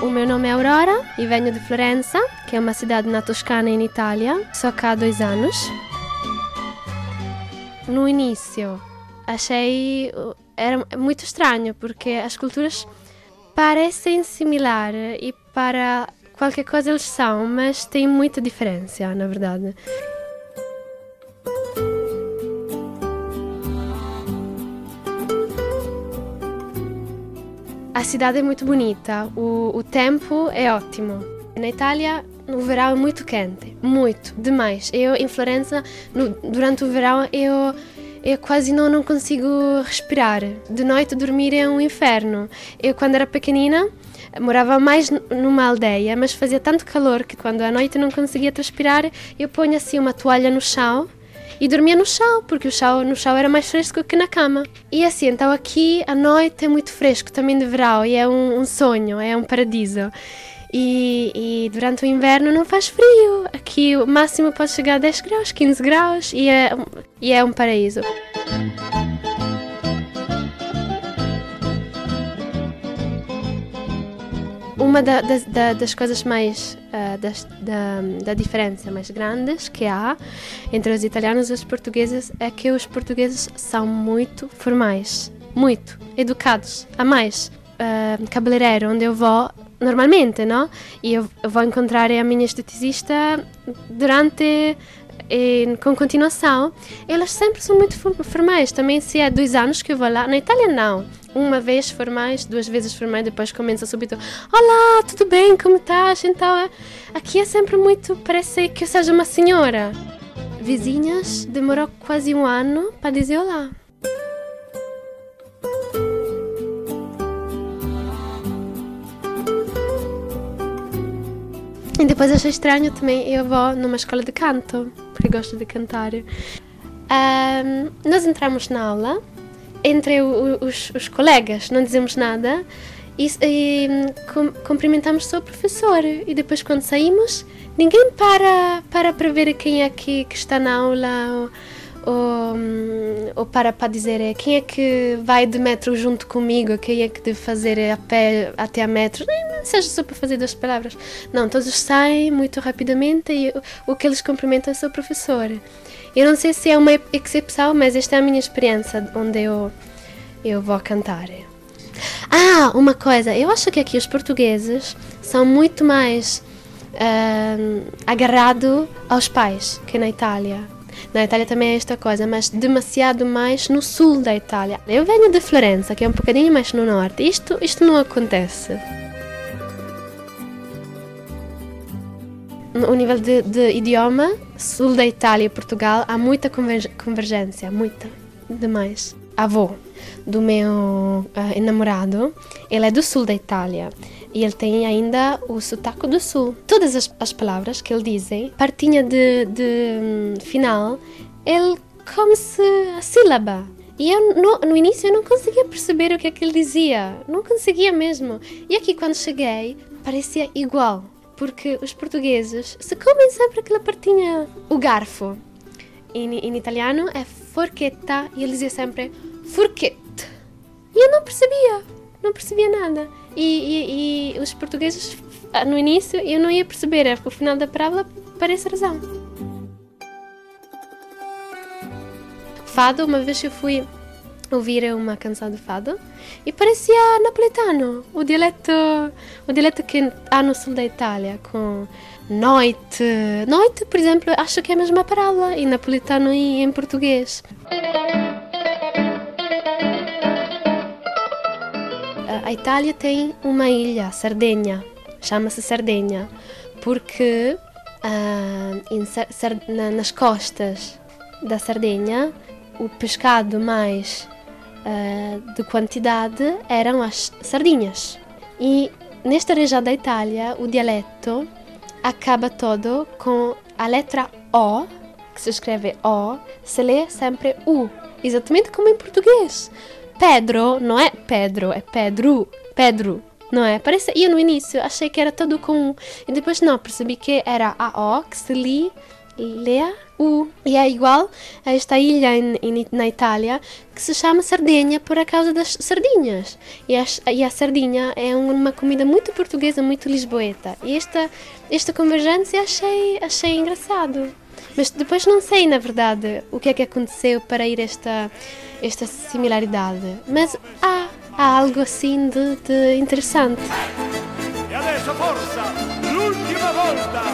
O meu nome é Aurora e venho de Florença, que é uma cidade na Toscana, em Itália. Só cá há dois anos. No início, achei era muito estranho porque as culturas parecem similar e para qualquer coisa eles são, mas tem muita diferença, na verdade. A cidade é muito bonita, o, o tempo é ótimo. Na Itália, no verão é muito quente, muito, demais. Eu em Florença, no, durante o verão, eu eu quase não, não consigo respirar. De noite dormir é um inferno. Eu quando era pequenina morava mais numa aldeia, mas fazia tanto calor que quando à noite não conseguia transpirar, eu ponho assim uma toalha no chão e dormia no chão, porque o chão, no chão era mais fresco que na cama. E assim, então aqui à noite é muito fresco, também de verão, e é um, um sonho, é um paradiso. E, e, durante o inverno não faz frio. Aqui o máximo pode chegar a 10 graus, 15 graus e é, e é um paraíso. Uma da, da, das coisas mais. Uh, das, da, da diferença mais grandes que há entre os italianos e os portugueses é que os portugueses são muito formais, muito educados, a mais. Uh, cabeleireiro onde eu vou normalmente, não? E eu, vou encontrar a minha esteticista durante e, com continuação, elas sempre são muito formais. Também se é dois anos que eu vou lá, na Itália não. Uma vez formais, duas vezes formais, depois começa a subir. Olá, tudo bem? Como estás? Então, é, aqui é sempre muito, parece que eu seja uma senhora. Vizinhas, demorou quase um ano para dizer olá. E depois achei estranho também, eu vou numa escola de canto, porque gosto de cantar. Um, nós entramos na aula, entre o, os, os, colegas, não dizemos nada, e, e com, cumprimentamos só o professor. E depois, quando saímos, ninguém para para, para ver quem é que, que está na aula. Ou, ou, ou para para dizer é, quem é que vai de metro junto comigo, quem é que deve fazer a pé até a metro, nem seja só para fazer duas palavras. Não, todos saem muito rapidamente e o, o que eles cumprimentam é o seu professor. Eu não sei se é uma exceção, mas esta é a minha experiência onde eu, eu vou cantar. Ah, uma coisa, eu acho que aqui os portugueses são muito mais uh, agarrados aos pais que na Itália. Na Itália também é esta coisa, mas demasiado mais no sul da Itália. Eu venho de Florença, que é um bocadinho mais no norte. Isto, isto não acontece. No nível de, de idioma, sul da Itália e Portugal, há muita convergência, muita, demais. Avô do meu uh, namorado, ele é do sul da Itália e ele tem ainda o sotaque do sul. Todas as, as palavras que ele dizem, partinha de, de um, final, ele come-se a sílaba. E eu, no, no, início, eu não conseguia perceber o que é que ele dizia. Não conseguia mesmo. E aqui, quando cheguei, parecia igual. Porque os portugueses se comem sempre aquela partinha, o garfo. Em, em italiano é forchetta e ele dizia sempre forchette. E eu não percebia. Não percebia nada. E, e, e os portugueses, ah, no início, eu não ia perceber, é o final da parábola parece razão. Fado, uma vez eu fui ouvir uma canção de fado e parecia napoletano, o dialeto, o dialeto que há no sul da Itália, com noite. Noite, por exemplo, acho que é a mesma parábola em napoletano e em português. a Itália tem uma ilha, Sardenha, chama-se Sardenha, porque uh, na, nas costas da Sardenha o pescado mais uh, de quantidade eram as sardinhas. E nesta região da Itália o dialeto acaba todo com a letra O, que se escreve O, se lê sempre U, exatamente como em português. Pedro não é Pedro, é Pedro. Pedro, não é? Parece, eu no início achei que era tudo com. E depois não, percebi que era a O que se li, lê U. E é igual a esta ilha na Itália que se chama Sardenha por causa das sardinhas. E a, e a sardinha é uma comida muito portuguesa, muito lisboeta. E esta, esta convergência achei, achei engraçado. Mas depois não sei, na verdade, o que é que aconteceu para ir esta, esta similaridade. Mas há, há algo assim de, de interessante. E adesso forza, l'ultima volta.